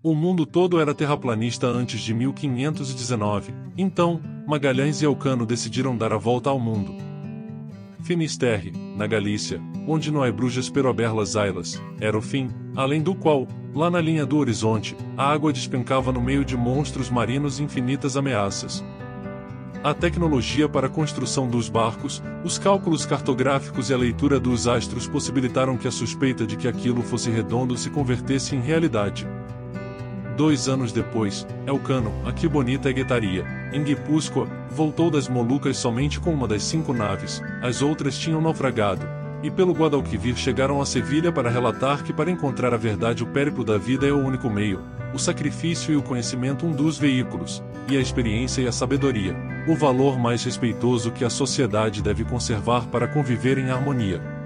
O mundo todo era terraplanista antes de 1519, então, Magalhães e Elcano decidiram dar a volta ao mundo. Finisterre, na Galícia, onde Noé Brujas Peroberlas Ailas, era o fim, além do qual, lá na linha do horizonte, a água despencava no meio de monstros marinos e infinitas ameaças. A tecnologia para a construção dos barcos, os cálculos cartográficos e a leitura dos astros possibilitaram que a suspeita de que aquilo fosse redondo se convertesse em realidade. Dois anos depois, Elcano, aqui bonita Guetaria, em Guipúzcoa, voltou das Molucas somente com uma das cinco naves, as outras tinham naufragado, e pelo Guadalquivir chegaram a Sevilha para relatar que para encontrar a verdade o périplo da vida é o único meio, o sacrifício e o conhecimento um dos veículos, e a experiência e a sabedoria, o valor mais respeitoso que a sociedade deve conservar para conviver em harmonia.